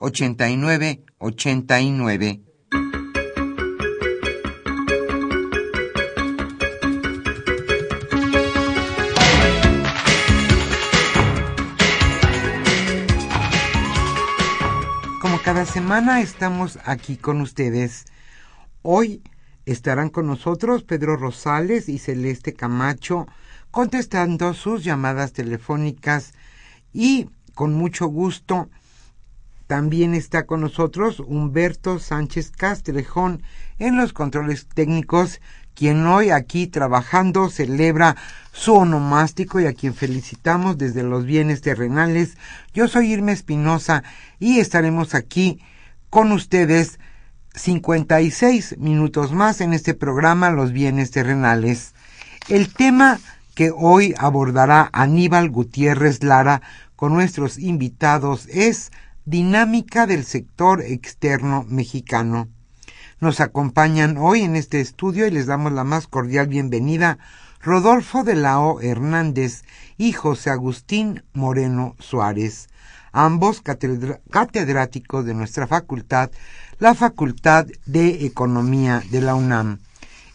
89 89. Como cada semana estamos aquí con ustedes. Hoy estarán con nosotros Pedro Rosales y Celeste Camacho contestando sus llamadas telefónicas y con mucho gusto también está con nosotros Humberto Sánchez Castrejón en los controles técnicos, quien hoy aquí trabajando celebra su onomástico y a quien felicitamos desde los bienes terrenales. Yo soy Irma Espinosa y estaremos aquí con ustedes 56 minutos más en este programa Los bienes terrenales. El tema que hoy abordará Aníbal Gutiérrez Lara con nuestros invitados es dinámica del sector externo mexicano. Nos acompañan hoy en este estudio y les damos la más cordial bienvenida Rodolfo de la O. Hernández y José Agustín Moreno Suárez, ambos catedráticos de nuestra facultad, la Facultad de Economía de la UNAM.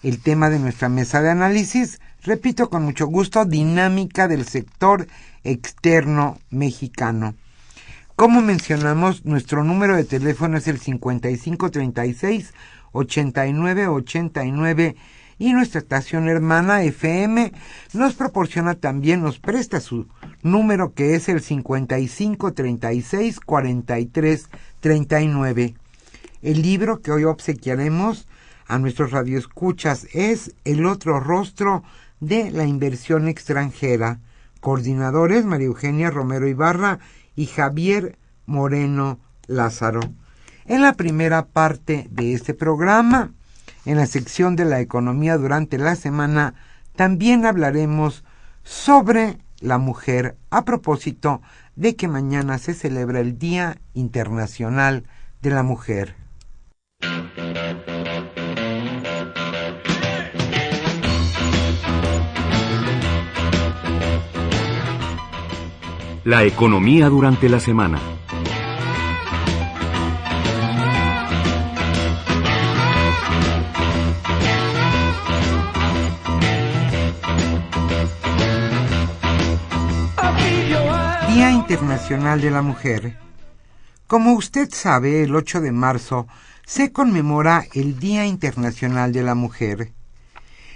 El tema de nuestra mesa de análisis, repito con mucho gusto, dinámica del sector externo mexicano. Como mencionamos, nuestro número de teléfono es el 5536 8989 y nuestra estación hermana FM nos proporciona también, nos presta su número que es el 5536 4339. El libro que hoy obsequiaremos a nuestros radioescuchas es El otro rostro de la inversión extranjera. Coordinadores María Eugenia Romero Ibarra y Javier Moreno Lázaro. En la primera parte de este programa, en la sección de la economía durante la semana, también hablaremos sobre la mujer a propósito de que mañana se celebra el Día Internacional de la Mujer. La economía durante la semana. Día Internacional de la Mujer. Como usted sabe, el 8 de marzo se conmemora el Día Internacional de la Mujer.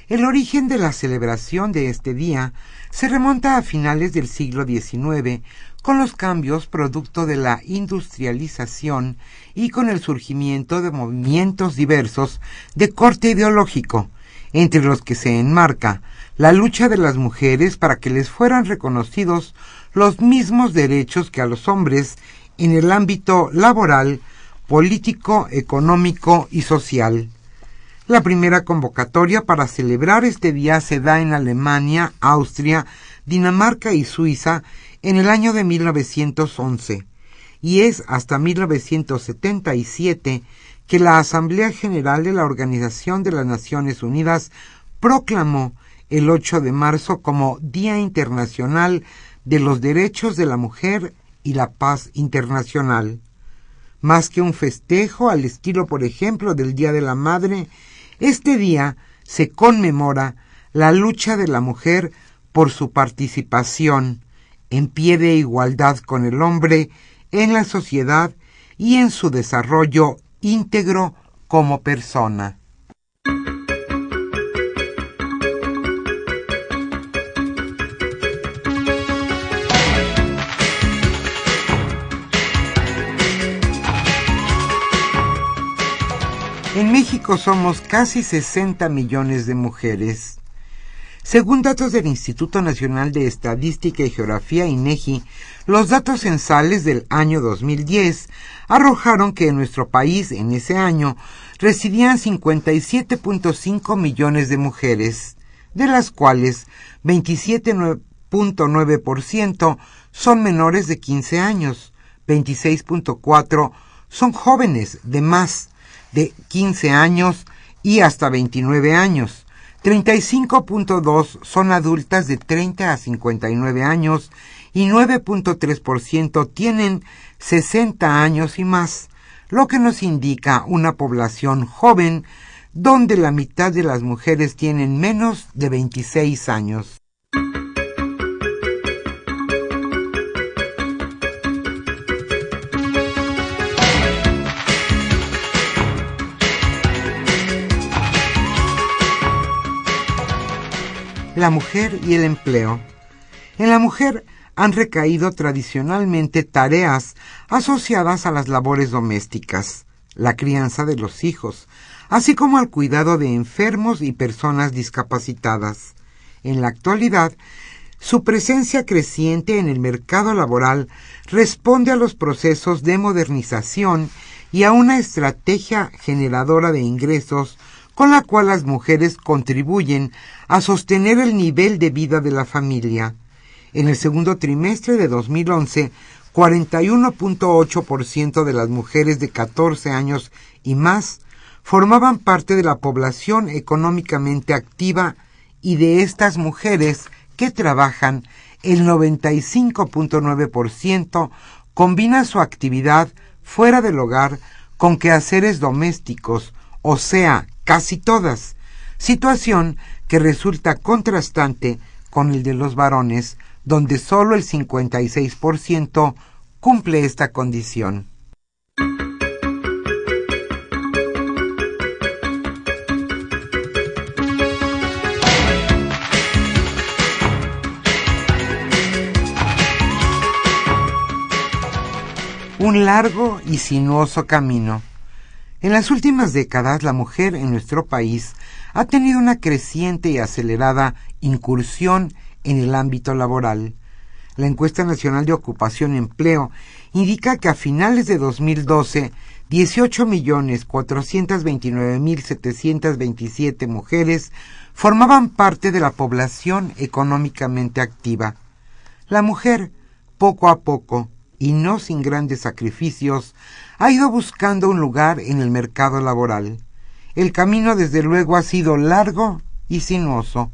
El origen de la celebración de este día se remonta a finales del siglo XIX, con los cambios producto de la industrialización y con el surgimiento de movimientos diversos de corte ideológico, entre los que se enmarca la lucha de las mujeres para que les fueran reconocidos los mismos derechos que a los hombres en el ámbito laboral, político, económico y social. La primera convocatoria para celebrar este día se da en Alemania, Austria, Dinamarca y Suiza en el año de 1911 y es hasta 1977 que la Asamblea General de la Organización de las Naciones Unidas proclamó el 8 de marzo como Día Internacional de los Derechos de la Mujer y la Paz Internacional. Más que un festejo al estilo, por ejemplo, del Día de la Madre, este día se conmemora la lucha de la mujer por su participación en pie de igualdad con el hombre en la sociedad y en su desarrollo íntegro como persona. Somos casi 60 millones de mujeres. Según datos del Instituto Nacional de Estadística y Geografía INEGI, los datos censales del año 2010 arrojaron que en nuestro país en ese año residían 57.5 millones de mujeres, de las cuales 27.9% son menores de 15 años, 26.4 son jóvenes de más de 15 años y hasta 29 años. 35.2 son adultas de 30 a 59 años y 9.3% tienen 60 años y más, lo que nos indica una población joven donde la mitad de las mujeres tienen menos de 26 años. La mujer y el empleo. En la mujer han recaído tradicionalmente tareas asociadas a las labores domésticas, la crianza de los hijos, así como al cuidado de enfermos y personas discapacitadas. En la actualidad, su presencia creciente en el mercado laboral responde a los procesos de modernización y a una estrategia generadora de ingresos con la cual las mujeres contribuyen a sostener el nivel de vida de la familia. En el segundo trimestre de 2011, 41.8% de las mujeres de 14 años y más formaban parte de la población económicamente activa y de estas mujeres que trabajan, el 95.9% combina su actividad fuera del hogar con quehaceres domésticos, o sea, casi todas, situación que resulta contrastante con el de los varones, donde solo el 56% cumple esta condición. Un largo y sinuoso camino en las últimas décadas, la mujer en nuestro país ha tenido una creciente y acelerada incursión en el ámbito laboral. La encuesta nacional de ocupación y empleo indica que a finales de 2012, 18.429.727 mujeres formaban parte de la población económicamente activa. La mujer, poco a poco, y no sin grandes sacrificios, ha ido buscando un lugar en el mercado laboral. El camino desde luego ha sido largo y sinuoso,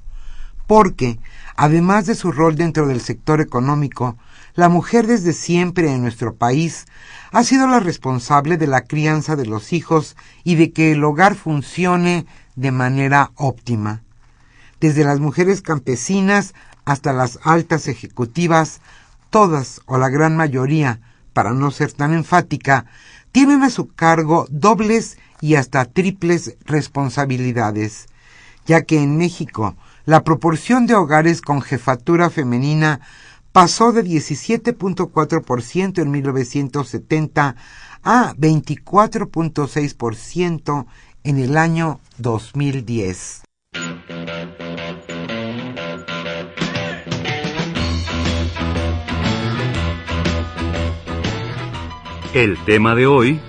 porque, además de su rol dentro del sector económico, la mujer desde siempre en nuestro país ha sido la responsable de la crianza de los hijos y de que el hogar funcione de manera óptima. Desde las mujeres campesinas hasta las altas ejecutivas, todas o la gran mayoría, para no ser tan enfática, tienen a su cargo dobles y hasta triples responsabilidades, ya que en México la proporción de hogares con jefatura femenina pasó de 17.4% en 1970 a 24.6% en el año 2010. El tema de hoy...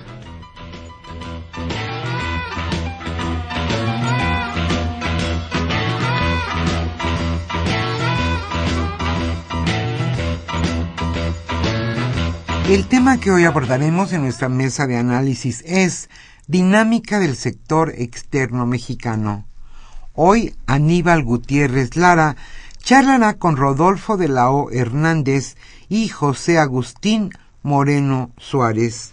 El tema que hoy abordaremos en nuestra mesa de análisis es Dinámica del sector externo mexicano. Hoy Aníbal Gutiérrez Lara charlará con Rodolfo de la O. Hernández y José Agustín Moreno Suárez.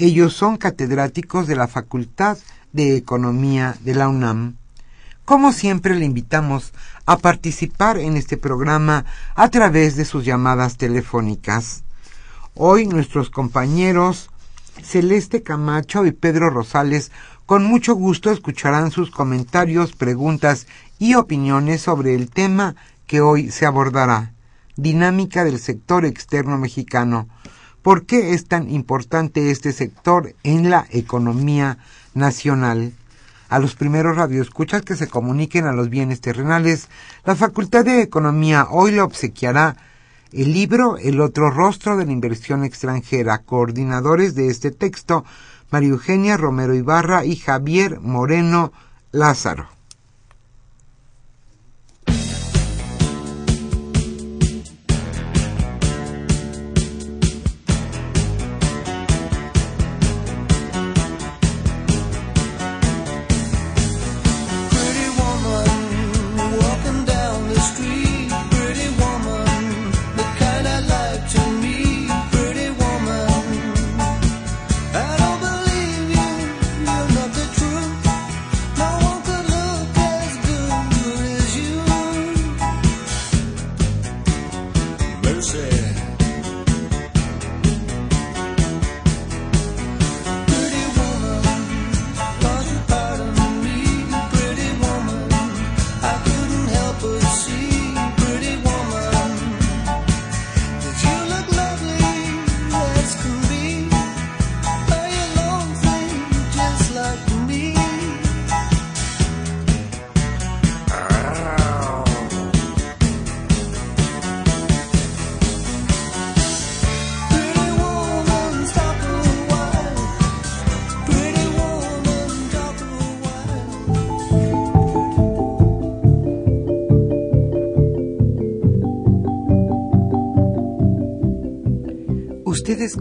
Ellos son catedráticos de la Facultad de Economía de la UNAM. Como siempre le invitamos a participar en este programa a través de sus llamadas telefónicas. Hoy nuestros compañeros Celeste Camacho y Pedro Rosales con mucho gusto escucharán sus comentarios, preguntas y opiniones sobre el tema que hoy se abordará, dinámica del sector externo mexicano. ¿Por qué es tan importante este sector en la economía nacional? A los primeros radioescuchas que se comuniquen a los bienes terrenales, la Facultad de Economía hoy le obsequiará el libro El otro rostro de la inversión extranjera, coordinadores de este texto, María Eugenia Romero Ibarra y Javier Moreno Lázaro.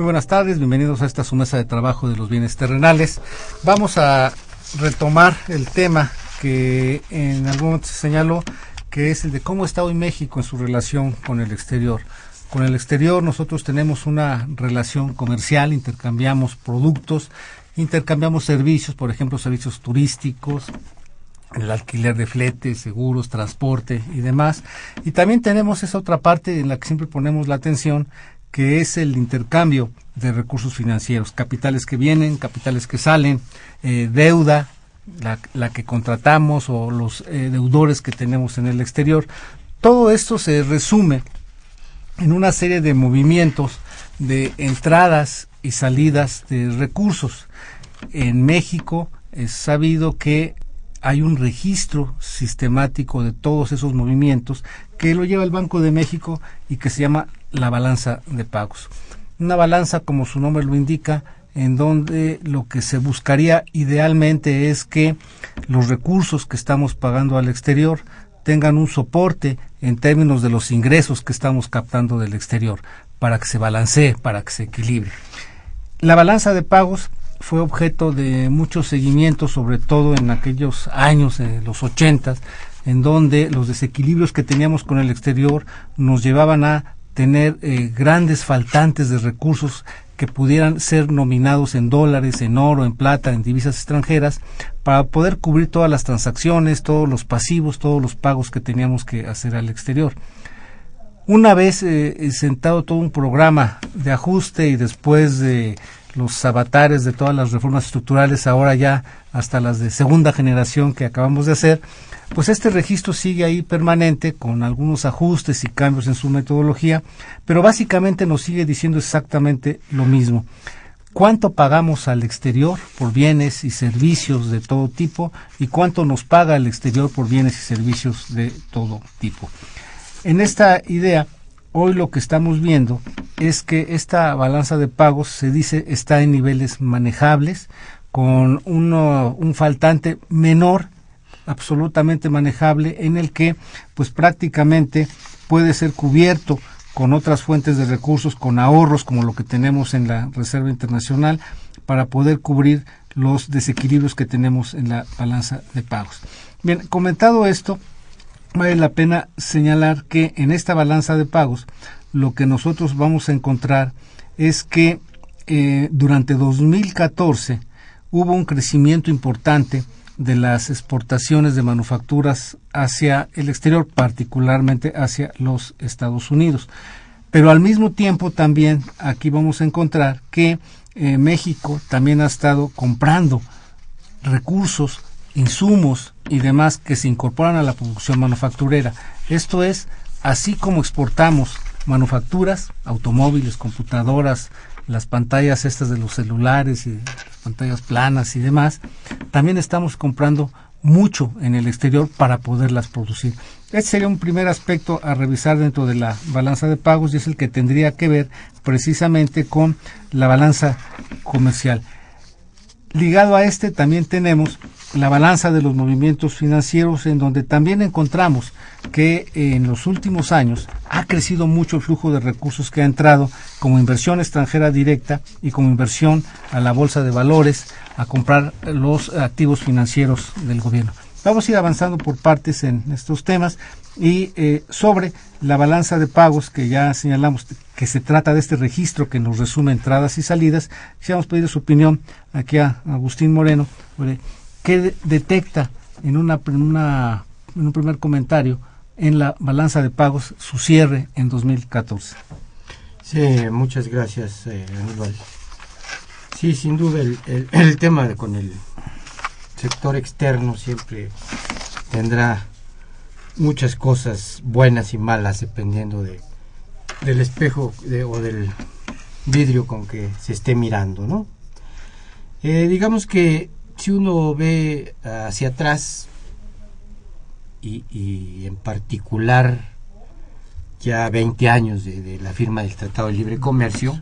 Muy buenas tardes, bienvenidos a esta su mesa de trabajo de los bienes terrenales. Vamos a retomar el tema que en algún momento se señaló, que es el de cómo está hoy México en su relación con el exterior. Con el exterior nosotros tenemos una relación comercial, intercambiamos productos, intercambiamos servicios, por ejemplo, servicios turísticos, el alquiler de fletes, seguros, transporte y demás. Y también tenemos esa otra parte en la que siempre ponemos la atención, que es el intercambio de recursos financieros, capitales que vienen, capitales que salen, eh, deuda, la, que contratamos o los eh, deudores que tenemos en el exterior. Todo esto se resume en una serie de movimientos de entradas y salidas de recursos. En México es sabido que hay un registro sistemático de todos esos movimientos que lo lleva el Banco de México y que se llama la balanza de pagos. Una balanza, como su nombre lo indica, en donde lo que se buscaría idealmente es que los recursos que estamos pagando al exterior tengan un soporte en términos de los ingresos que estamos captando del exterior, para que se balancee, para que se equilibre. La balanza de pagos fue objeto de muchos seguimientos, sobre todo en aquellos años, en los ochentas, en donde los desequilibrios que teníamos con el exterior nos llevaban a tener eh, grandes faltantes de recursos que pudieran ser nominados en dólares, en oro, en plata, en divisas extranjeras, para poder cubrir todas las transacciones, todos los pasivos, todos los pagos que teníamos que hacer al exterior. Una vez eh, sentado todo un programa de ajuste y después de los avatares de todas las reformas estructurales, ahora ya hasta las de segunda generación que acabamos de hacer, pues este registro sigue ahí permanente con algunos ajustes y cambios en su metodología, pero básicamente nos sigue diciendo exactamente lo mismo. cuánto pagamos al exterior por bienes y servicios de todo tipo y cuánto nos paga el exterior por bienes y servicios de todo tipo. En esta idea, hoy lo que estamos viendo es que esta balanza de pagos se dice está en niveles manejables, con un faltante menor, absolutamente manejable, en el que pues prácticamente puede ser cubierto con otras fuentes de recursos, con ahorros como lo que tenemos en la Reserva Internacional, para poder cubrir los desequilibrios que tenemos en la balanza de pagos. Bien, comentado esto, vale la pena señalar que en esta balanza de pagos lo que nosotros vamos a encontrar es que eh, durante 2014 hubo un crecimiento importante de las exportaciones de manufacturas hacia el exterior, particularmente hacia los Estados Unidos. Pero al mismo tiempo también aquí vamos a encontrar que eh, México también ha estado comprando recursos, insumos y demás que se incorporan a la producción manufacturera. Esto es, así como exportamos manufacturas, automóviles, computadoras, las pantallas estas de los celulares y las pantallas planas y demás, también estamos comprando mucho en el exterior para poderlas producir. Este sería un primer aspecto a revisar dentro de la balanza de pagos y es el que tendría que ver precisamente con la balanza comercial. Ligado a este también tenemos la balanza de los movimientos financieros en donde también encontramos que en los últimos años ha crecido mucho el flujo de recursos que ha entrado como inversión extranjera directa y como inversión a la bolsa de valores a comprar los activos financieros del gobierno. Vamos a ir avanzando por partes en estos temas y eh, sobre la balanza de pagos que ya señalamos que se trata de este registro que nos resume entradas y salidas, quisiéramos pedir su opinión aquí a Agustín Moreno sobre qué detecta en, una, un primer comentario en la balanza de pagos su cierre en 2014. Sí, muchas gracias eh, Aníbal. Sí, sin duda el, tema de, con el sector externo siempre tendrá muchas cosas buenas y malas dependiendo de del espejo o del vidrio con que se esté mirando, ¿no? Eh, digamos que si uno ve hacia atrás y, en particular ya 20 años de, la firma del Tratado de Libre Comercio,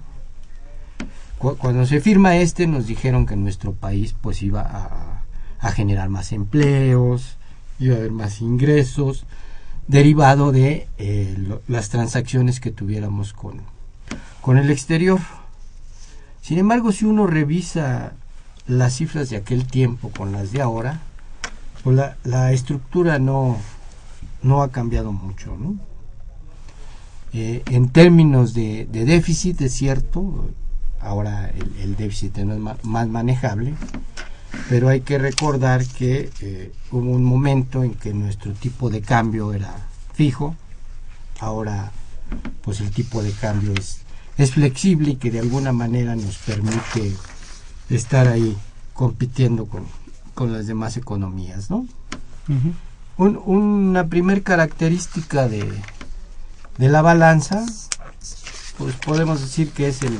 cuando se firma este nos dijeron que nuestro país pues iba a, a generar más empleos, iba a haber más ingresos, derivado de eh, las transacciones que tuviéramos con, con el exterior. Sin embargo, si uno revisa las cifras de aquel tiempo con las de ahora, pues la, estructura no, no ha cambiado mucho. ¿no? Eh, en términos de, déficit, es cierto, ahora el, el déficit no es más manejable, pero hay que recordar que eh, hubo un momento en que nuestro tipo de cambio era fijo, ahora pues el tipo de cambio es, es flexible y que de alguna manera nos permite estar ahí compitiendo con, con las demás economías, ¿no? una primer característica de, de la balanza, pues podemos decir que es el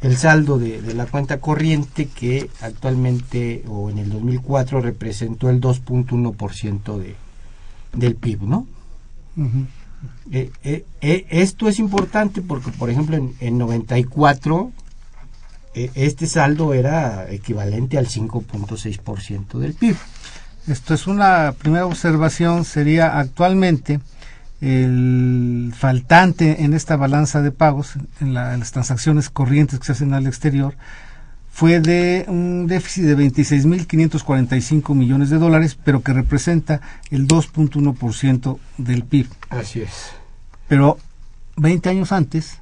el saldo de, la cuenta corriente que actualmente o en el 2004 representó el 2.1% de, del PIB, ¿no? Eh, eh, eh, esto es importante porque, por ejemplo, en, en 94 este saldo era equivalente al 5.6% del PIB. Esto es una primera observación, sería actualmente el faltante en esta balanza de pagos, en, las transacciones corrientes que se hacen al exterior, fue de un déficit de 26.545 millones de dólares, pero que representa el 2.1% del PIB. Así es. Pero 20 años antes,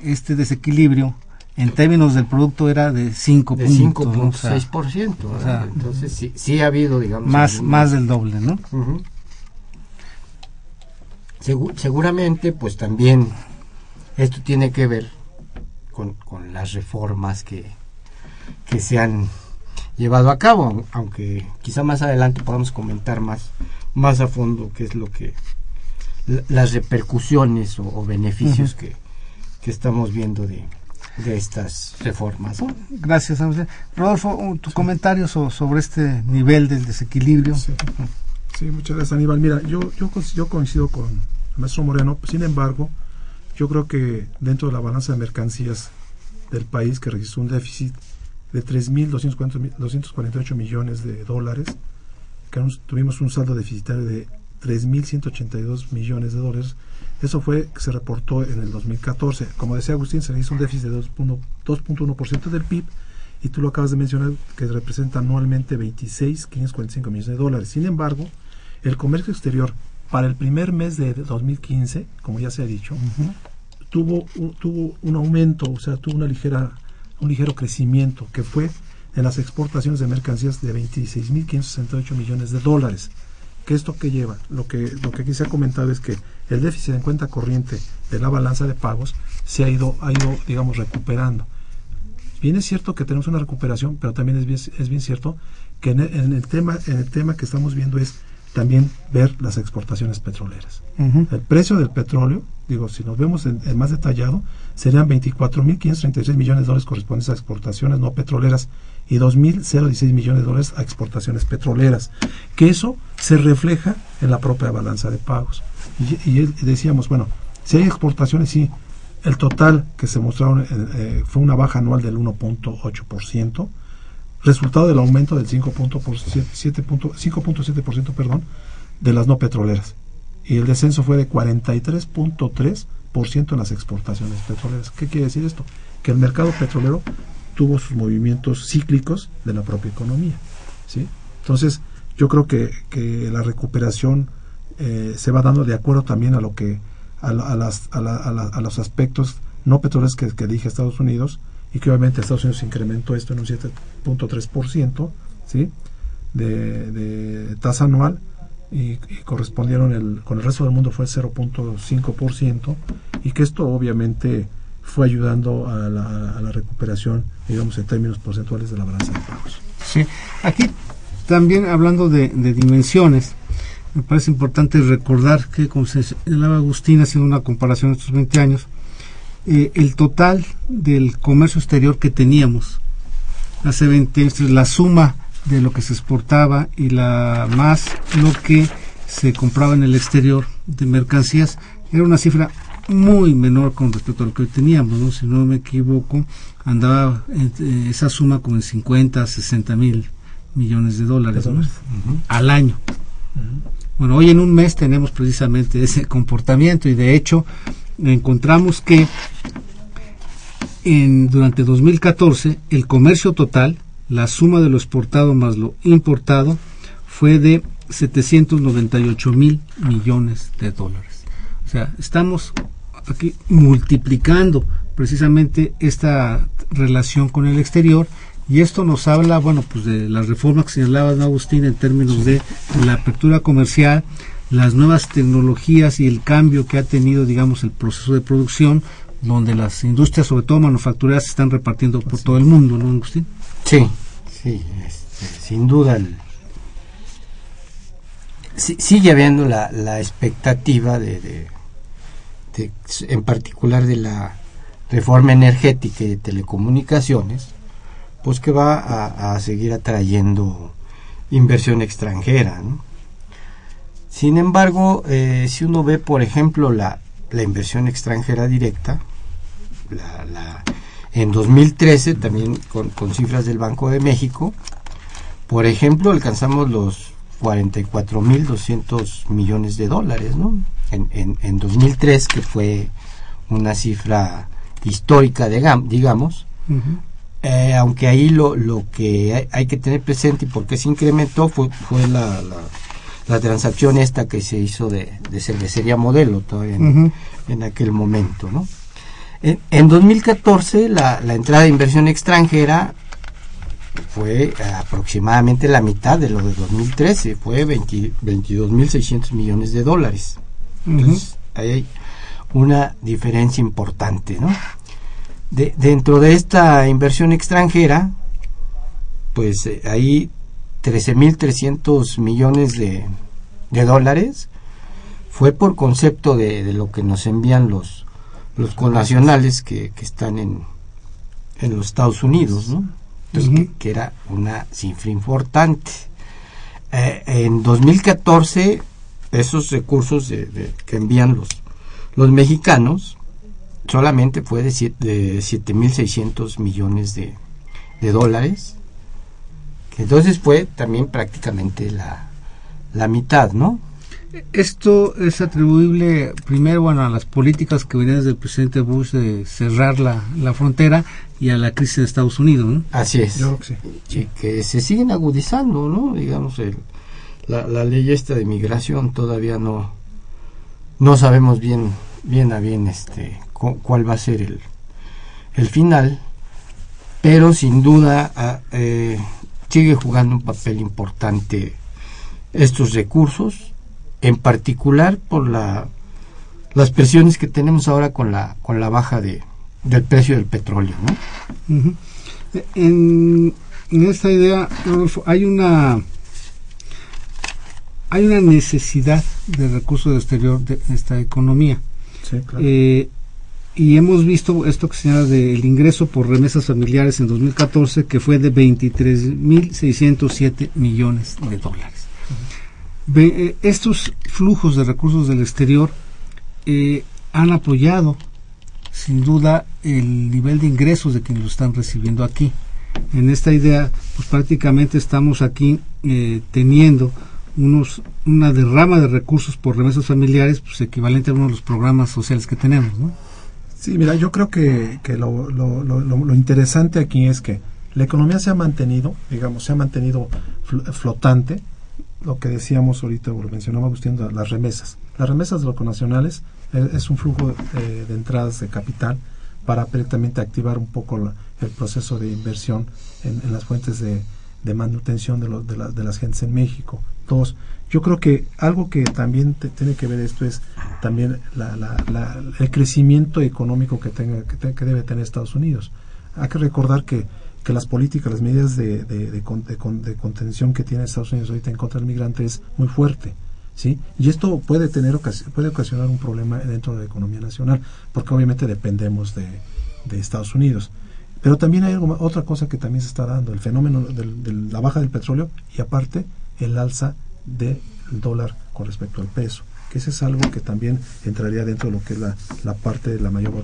este desequilibrio en términos del producto era de 5.6%. O sea, Entonces sí, sí, ha habido, digamos... Más, más del doble, ¿no? seguramente, pues también esto tiene que ver con, las reformas que, que se han llevado a cabo, aunque quizá más adelante podamos comentar más, más a fondo qué es lo que las repercusiones o, beneficios que, que, estamos viendo de, de estas reformas. Gracias, Rodolfo, tu comentario sobre este nivel del desequilibrio. Sí. muchas gracias, Aníbal. Mira, yo, yo, yo coincido con el maestro Moreno, sin embargo, yo creo que dentro de la balanza de mercancías del país, que registró un déficit de 3.248 millones de dólares, que tuvimos un saldo deficitario de 3.182 millones de dólares, eso fue que se reportó en el 2014. Como decía Agustín, se hizo un déficit de 2.1% del PIB y tú lo acabas de mencionar que representa anualmente 26.545 millones de dólares. Sin embargo, el comercio exterior para el primer mes de 2015, como ya se ha dicho, tuvo, un, tuvo un aumento, o sea, tuvo una ligera, un ligero crecimiento que fue en las exportaciones de mercancías de 26.568 millones de dólares. ¿Qué esto que lleva? Lo que, lo que aquí se ha comentado es que el déficit en cuenta corriente de la balanza de pagos se ha ido, ha ido digamos, recuperando. Bien es cierto que tenemos una recuperación, pero también es bien, es bien cierto que en el, tema, en el tema que estamos viendo es también ver las exportaciones petroleras. El precio del petróleo, digo, si nos vemos en, más detallado, serían 24.536 millones de dólares correspondientes a exportaciones no petroleras y 2.016 millones de dólares a exportaciones petroleras, que eso se refleja en la propia balanza de pagos. Y, decíamos, bueno, si hay exportaciones, sí, el total que se mostraron eh, eh, fue una baja anual del 1.8%, resultado del aumento del 5.7% perdón, de las no petroleras. Y el descenso fue de 43.3% en las exportaciones petroleras. ¿Qué quiere decir esto? Que el mercado petrolero tuvo sus movimientos cíclicos de la propia economía. ¿sí? Entonces, yo creo que, que la recuperación eh, se va dando de acuerdo también a lo que a, las, a, a, los aspectos no petroleros que, que dije Estados Unidos y que obviamente Estados Unidos incrementó esto en un 7.3% ¿sí? de, tasa anual y, correspondieron el, con el resto del mundo fue 0.5% y que esto obviamente fue ayudando a la, a la, recuperación, digamos, en términos porcentuales de la balanza de pagos. Sí, aquí también hablando de, dimensiones, me parece importante recordar que, como se señalaba Agustín haciendo una comparación estos 20 años, eh, el total del comercio exterior que teníamos hace 20 años, la suma de lo que se exportaba y la más lo que se compraba en el exterior de mercancías, era una cifra muy menor con respecto a lo que hoy teníamos, ¿no? si no me equivoco, andaba eh, esa suma como en 50, 60 mil millones de dólares al año. Bueno, hoy en un mes tenemos precisamente ese comportamiento y de hecho encontramos que en, durante 2014 el comercio total, la suma de lo exportado más lo importado, fue de 798 mil millones de dólares. O sea, estamos aquí multiplicando precisamente esta relación con el exterior y esto nos habla, bueno, pues de las reformas que señalaba Agustín en términos de la apertura comercial, las nuevas tecnologías y el cambio que ha tenido, digamos, el proceso de producción, donde las industrias, sobre todo manufactureras, se están repartiendo por todo el mundo, ¿no, Agustín? Sí, sí, este, sin duda. sigue habiendo la, la expectativa de en particular de la reforma energética y de telecomunicaciones, pues que va a, seguir atrayendo inversión extranjera. Sin embargo, eh, si uno ve, por ejemplo, la, la inversión extranjera directa, la, en 2013, también con, con, cifras del Banco de México, por ejemplo, alcanzamos los 44.200 millones de dólares, ¿no? En, en, 2003, que fue una cifra histórica, digamos, eh, aunque ahí lo, lo que hay, que tener presente y por qué se incrementó fue, fue la, la, transacción esta que se hizo de, de cervecería modelo todavía en, aquel momento. ¿no? En, en 2014 la, la entrada de inversión extranjera fue aproximadamente la mitad de lo de 2013, fue 22.600 millones de dólares. Entonces, ahí hay una diferencia importante, ¿no? De, dentro de esta inversión extranjera, pues eh, hay 13.300 millones de, de, dólares. Fue por concepto de, de, lo que nos envían los, los connacionales que, que están en, en los Estados Unidos, ¿no? Entonces, que, era una cifra importante. Eh, en 2014, esos recursos de, que envían los, los mexicanos solamente fue de 7.600 millones de, de dólares, que entonces fue también prácticamente la, la mitad, ¿no? Esto es atribuible primero bueno, a las políticas que venían desde el presidente Bush de cerrar la, la frontera y a la crisis de Estados Unidos. ¿no? Así es. Yo creo que sí. que se siguen agudizando, ¿no? Digamos, el, la, la ley esta de migración todavía no, no sabemos bien, bien a bien este, cuál va a ser el, el final, pero sin duda ah, eh, sigue jugando un papel importante estos recursos en particular por la, las presiones que tenemos ahora con la, con la baja de, del precio del petróleo. ¿no? en, en, esta idea, hay una hay una necesidad de recursos de exterior de esta economía. Sí, claro. eh, y hemos visto esto que se llama del ingreso por remesas familiares en 2014, que fue de 23.607 millones de dólares. Eh, estos flujos de recursos del exterior eh, han apoyado sin duda el nivel de ingresos de quienes lo están recibiendo aquí. En esta idea, pues prácticamente estamos aquí eh, teniendo unos una derrama de recursos por remesas familiares, pues equivalente a uno de los programas sociales que tenemos, ¿no? Sí, mira, yo creo que, que lo, lo, lo, lo, interesante aquí es que la economía se ha mantenido, digamos, se ha mantenido flotante, lo que decíamos ahorita, o lo mencionaba Agustín, las remesas. Las remesas de nacionales es, es, un flujo eh, de entradas de capital para directamente activar un poco la, el proceso de inversión en, en las fuentes de, de manutención de, lo, de, la, de, las gentes en México. Dos, yo creo que algo que también te, tiene que ver esto es también la, la, el crecimiento económico que, tenga, que, te, que debe tener Estados Unidos. Hay que recordar que que las políticas, las medidas de, de, de, de, contención que tiene Estados Unidos ahorita en contra del migrante es muy fuerte. ¿sí? Y esto puede, tener, puede ocasionar un problema dentro de la economía nacional, porque obviamente dependemos de, Estados Unidos. Pero también hay algo, otra cosa que también se está dando, el fenómeno de la baja del petróleo y aparte el alza del dólar con respecto al peso que ese es algo que también entraría dentro de lo que es la, la parte de la mayor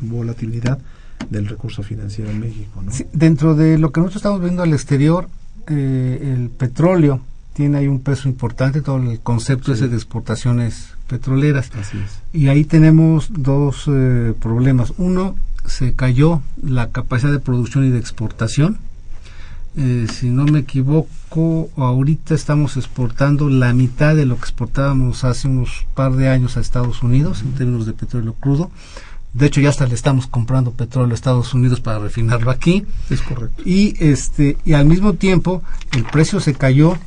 volatilidad del recurso financiero en México. ¿no? Sí, dentro de lo que nosotros estamos viendo al exterior, eh, el petróleo tiene ahí un peso importante, todo el concepto sí. ese de exportaciones petroleras. Así es. Y ahí tenemos dos eh, problemas. Uno, se cayó la capacidad de producción y de exportación. Eh, si no me equivoco, ahorita estamos exportando la mitad de lo que exportábamos hace unos par de años a Estados Unidos en términos de petróleo crudo. De hecho, ya hasta le estamos comprando petróleo a Estados Unidos para refinarlo aquí. Es correcto. Y este y al mismo tiempo el precio se cayó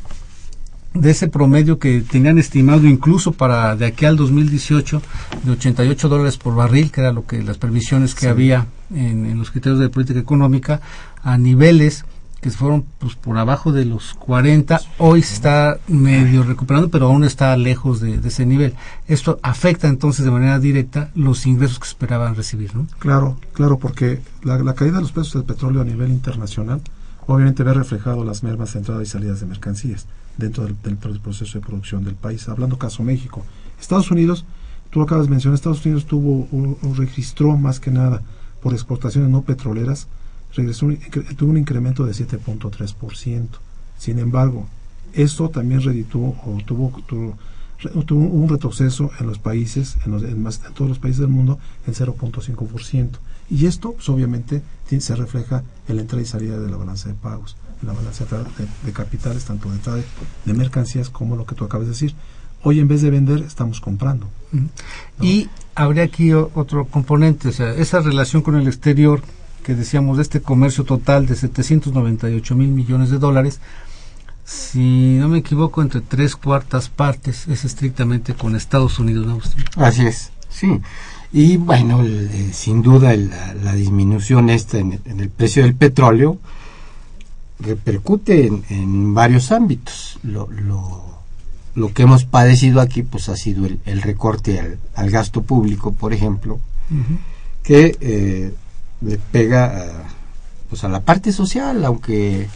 de ese promedio que tenían estimado incluso para de aquí al 2018 de 88 dólares por barril, que era lo que las previsiones que sí. había en, en, los criterios de política económica, a niveles que fueron pues por abajo de los 40, hoy se está medio recuperando, pero aún está lejos de, ese nivel. Esto afecta entonces de manera directa los ingresos que esperaban recibir, ¿no? Claro, claro, porque la, caída de los precios del petróleo a nivel internacional obviamente ve reflejado las mermas de entrada y salidas de mercancías dentro del, proceso de producción del país. Hablando caso México, Estados Unidos, tú lo acabas de mencionar, Estados Unidos tuvo o registró más que nada por exportaciones no petroleras regresó, tuvo un incremento de 7.3%. Sin embargo, esto también redituó o tuvo, tuvo, tuvo, un retroceso en los países, en, los, en, más, en todos los países del mundo, en 0.5%. Y esto, pues, obviamente, se refleja en la entrada y salida de la balanza de pagos, en la balanza de, de capitales, tanto de entrada de mercancías como lo que tú acabas de decir. Hoy, en vez de vender, estamos comprando. ¿no? Y habría aquí otro componente, o sea, esa relación con el exterior que decíamos de este comercio total de 798 mil millones de dólares, si no me equivoco, entre tres cuartas partes es estrictamente con Estados Unidos. ¿no? Así es, sí. Y bueno, el, eh, sin duda el, la, la, disminución esta en, en, el precio del petróleo repercute en, en varios ámbitos. Lo, lo, lo, que hemos padecido aquí pues ha sido el, el recorte al, al, gasto público, por ejemplo, uh -huh. que eh, le pega a, pues a la parte social, aunque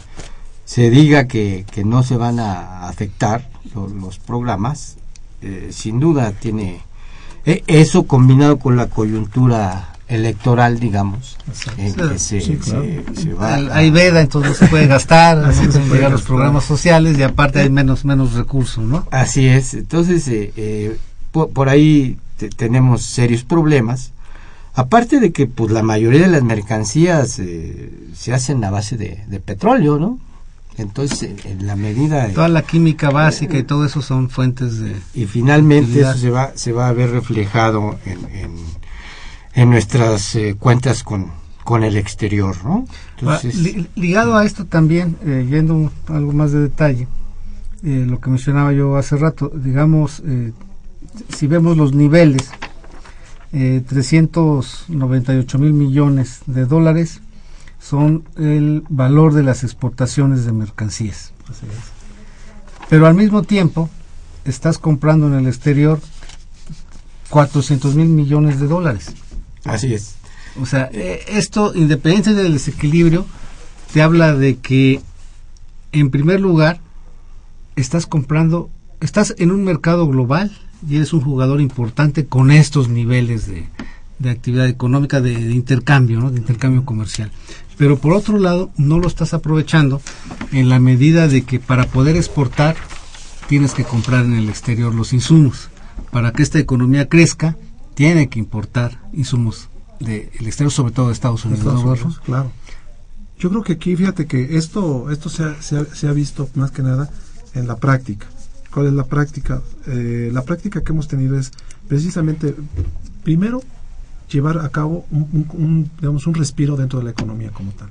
se diga que, que no se van a afectar los, los programas, eh, sin duda tiene eh, eso combinado con la coyuntura electoral, digamos, en que se, Sí, claro. se- se va a- Hay veda, entonces no se puede gastar, no se pueden puede llegar los programas sociales y aparte hay menos menos recursos, ¿no? Así es, entonces eh, eh, po- por, ahí te- tenemos serios problemas. Aparte de que pues la mayoría de las mercancías eh, se hacen a base de, de petróleo, ¿no? Entonces, en, la medida de- Toda la química básica y todo eso son fuentes de y finalmente utilidad. eso se va se va a ver reflejado en, en, en nuestras eh, cuentas con, con el exterior, ¿no? Entonces, Ah, li- ligado a esto también, eh, yendo algo más de detalle, eh, lo que mencionaba yo hace rato, digamos, eh, si vemos los niveles, eh, 398 mil millones de dólares son el valor de las exportaciones de mercancías. Pero al mismo tiempo, estás comprando en el exterior 400 mil millones de dólares. así es. O sea, eh, esto, independiente del desequilibrio, te habla de que, en primer lugar, estás comprando, estás en un mercado global y eres un jugador importante con estos niveles de, de actividad económica, de, de intercambio, ¿no? de intercambio comercial. Pero por otro lado, no lo estás aprovechando en la medida de que para poder exportar tienes que comprar en el exterior los insumos. Para que esta economía crezca, tiene que importar insumos del exterior, sobre todo de Estados Unidos. Estados ¿no, Unidos, claro. Yo creo que aquí, fíjate que esto, esto se ha, se, ha, se ha visto más que nada en la práctica. ¿Cuál es la práctica? Eh, la práctica que hemos tenido es precisamente, primero, llevar a cabo un, digamos, un respiro dentro de la economía como tal.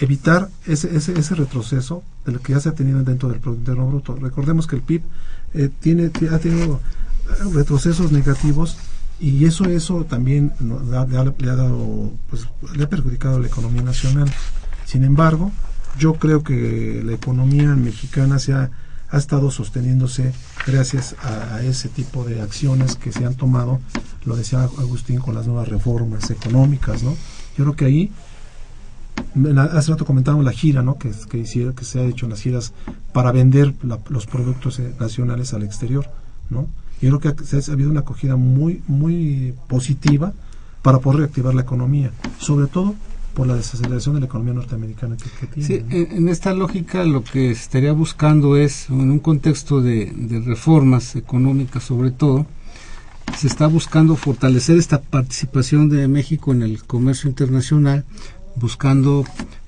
Evitar ese, ese, ese retroceso de lo que ya se ha tenido dentro del Producto Interno Bruto. Recordemos que el PIB eh, tiene, ti- ha tenido eh, retrocesos negativos y eso eso también le ha pues le ha perjudicado a la economía nacional sin embargo yo creo que la economía mexicana se ha, ha estado sosteniéndose gracias a, ese tipo de acciones que se han tomado lo decía Agustín con las nuevas reformas económicas no yo creo que ahí la- hace rato comentábamos la gira no que, que que se ha hecho en las giras para vender la- los productos eh, nacionales al exterior no yo creo que ha, ha habido una acogida muy muy positiva para poder reactivar la economía sobre todo por la desaceleración de la economía norteamericana que, que tiene Sí, ¿no? en, en esta lógica lo que estaría buscando es, en un contexto de, de reformas económicas sobre todo, se está buscando fortalecer esta participación de México en el comercio internacional, buscando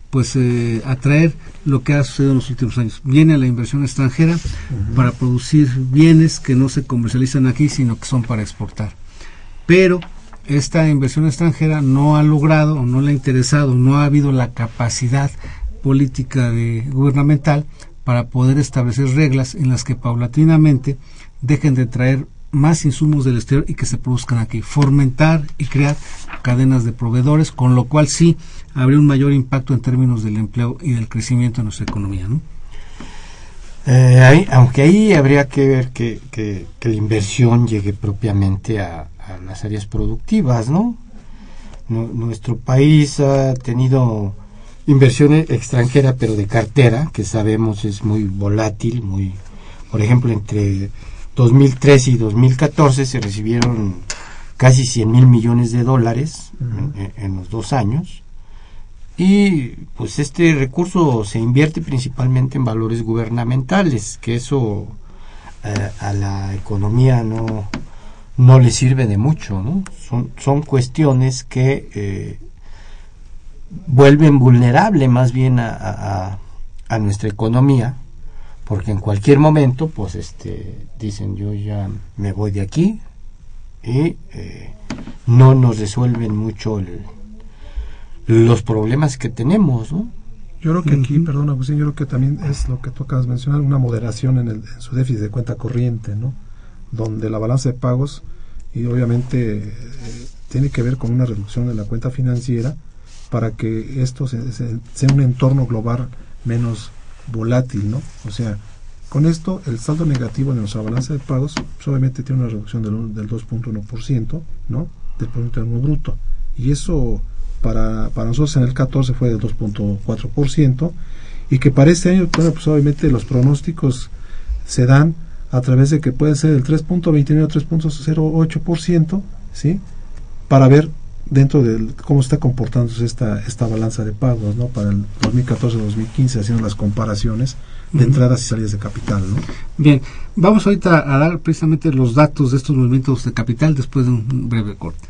pues eh, atraer lo que ha sucedido en los últimos años. Viene la inversión extranjera para producir bienes que no se comercializan aquí, sino que son para exportar. Pero esta inversión extranjera no ha logrado no le ha interesado, no ha habido la capacidad política de, gubernamental para poder establecer reglas en las que paulatinamente dejen de traer más insumos del exterior y que se produzcan aquí, fomentar y crear cadenas de proveedores, con lo cual sí habría un mayor impacto en términos del empleo y del crecimiento de nuestra economía. ¿no? Eh, aunque ahí habría que ver que la inversión llegue propiamente a, a las áreas productivas, ¿no? Nu- Nuestro país ha tenido inversión e- extranjera, pero de cartera, que sabemos es muy volátil, muy, por ejemplo, entre 2013 y 2014 se recibieron casi 100 mil millones de dólares en los dos años. Y pues este recurso se invierte principalmente en valores gubernamentales, que eso eh, a la economía no, no le sirve de mucho, ¿no? Son, son cuestiones que eh, vuelven vulnerable más bien a, a- a- nuestra economía, porque en cualquier momento, pues este, dicen yo ya me voy de aquí y eh, no nos resuelven mucho el, los problemas que tenemos, ¿no? Yo creo que aquí, perdón Agustín, yo creo que también es lo que tú acabas de mencionar, una moderación en, el, en su déficit de cuenta corriente, ¿no? Donde la balanza de pagos y obviamente eh, tiene que ver con una reducción de la cuenta financiera para que esto se- se- sea un entorno global menos volátil, ¿no? O sea, con esto el saldo negativo de nuestra balanza de pagos obviamente tiene una reducción del, del 2.1%, ¿no? Del Producto Interno Bruto. Y eso para, para nosotros en el 14 fue del 2.4% y que para este año, bueno, pues obviamente los pronósticos se dan a través de que puede ser el 3.29 o 3.08%, ¿sí? Para ver dentro de cómo está comportándose esta, esta balanza de pagos, ¿no? Para el 2014-2015, haciendo las comparaciones de entradas y salidas de capital, ¿no? Bien, vamos ahorita a dar precisamente los datos de estos movimientos de capital después de un breve corte.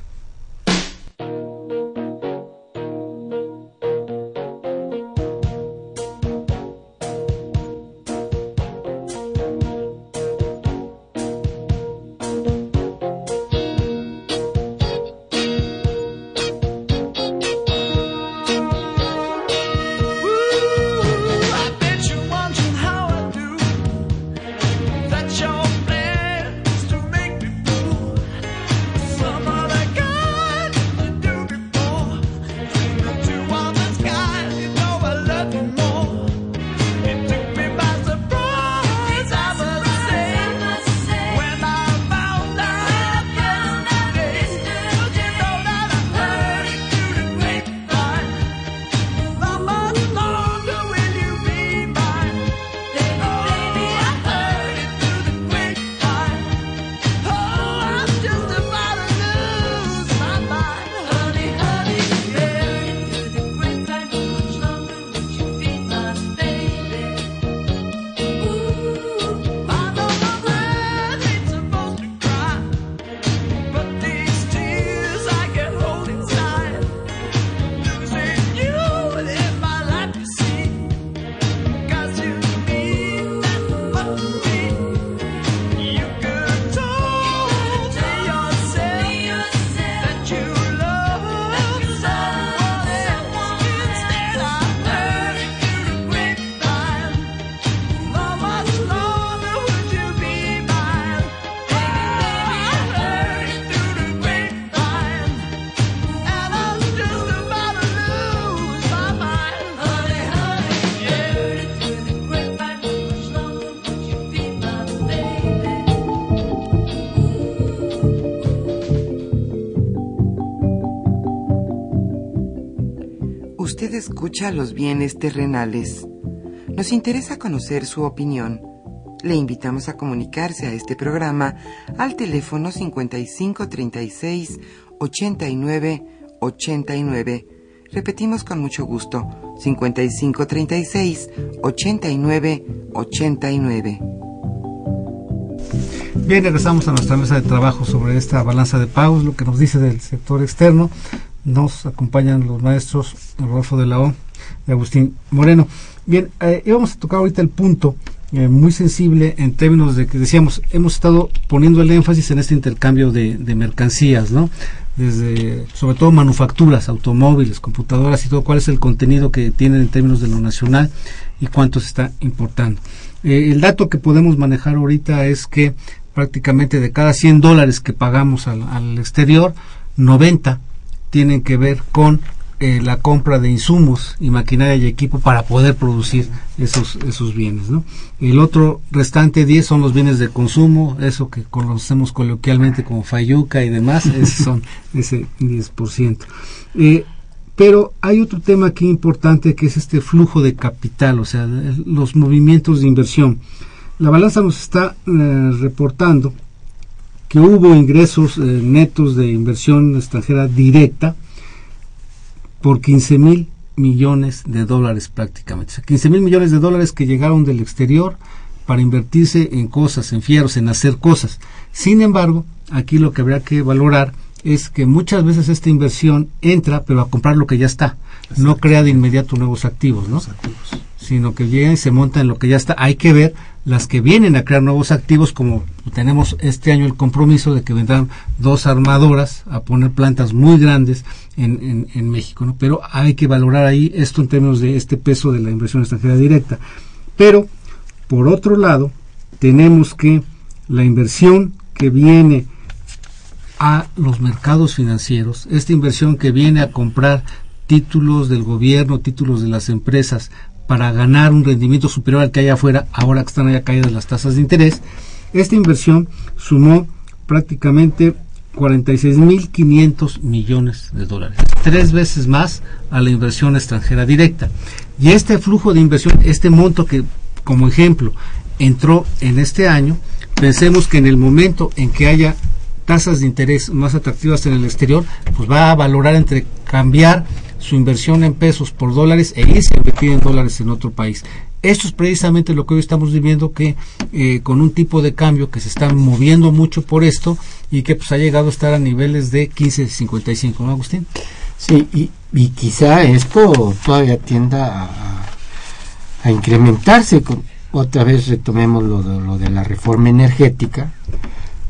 Escucha los bienes terrenales. Nos interesa conocer su opinión. Le invitamos a comunicarse a este programa al teléfono 5536 89 89. Repetimos con mucho gusto, 5536 89 89. Bien, regresamos a nuestra mesa de trabajo sobre esta balanza de pagos, lo que nos dice del sector externo. Nos acompañan los maestros Rodolfo de la O y Agustín Moreno. Bien, eh, íbamos a tocar ahorita el punto eh, muy sensible en términos de que decíamos, hemos estado poniendo el énfasis en este intercambio de, mercancías, ¿no? Desde, sobre todo manufacturas, automóviles, computadoras y todo, cuál es el contenido que tienen en términos de lo nacional y cuánto se está importando. Eh, el dato que podemos manejar ahorita es que prácticamente de cada 100 dólares que pagamos al, al exterior, 90 tienen que ver con eh, la compra de insumos y maquinaria y equipo para poder producir esos esos bienes ¿no? el otro restante 10 son los bienes de consumo eso que conocemos coloquialmente como fayuca y demás esos son ese 10% eh, pero hay otro tema aquí importante que es este flujo de capital o sea los movimientos de inversión la balanza nos está eh, reportando que hubo ingresos eh, netos de inversión extranjera directa por 15 mil millones de dólares prácticamente. O sea, 15 mil millones de dólares que llegaron del exterior para invertirse en cosas, en fieros, en hacer cosas. Sin embargo, aquí lo que habría que valorar es que muchas veces esta inversión entra, pero a comprar lo que ya está. No crea de inmediato nuevos activos, ¿no? Activos. sino que llega y se monta en lo que ya está. Hay que ver las que vienen a crear nuevos activos, como tenemos este año el compromiso de que vendrán dos armadoras a poner plantas muy grandes en, en, México, ¿no? Pero hay que valorar ahí esto en términos de este peso de la inversión extranjera directa. Pero, por otro lado, tenemos que la inversión que viene a los mercados financieros, esta inversión que viene a comprar títulos del gobierno, títulos de las empresas para ganar un rendimiento superior al que hay afuera, ahora que están allá caídas las tasas de interés, esta inversión sumó prácticamente 46.500 millones de dólares, tres veces más a la inversión extranjera directa. Y este flujo de inversión, este monto que, como ejemplo, entró en este año, pensemos que en el momento en que haya tasas de interés más atractivas en el exterior, pues va a valorar entre cambiar su inversión en pesos por dólares e irse a invertir en dólares en otro país. Esto es precisamente lo que hoy estamos viviendo, que eh, con un tipo de cambio que se está moviendo mucho por esto y que pues ha llegado a estar a niveles de 15.55, ¿no, Agustín? Sí, y, y quizá esto todavía tienda a, a incrementarse. Con, otra vez retomemos lo de, lo de la reforma energética.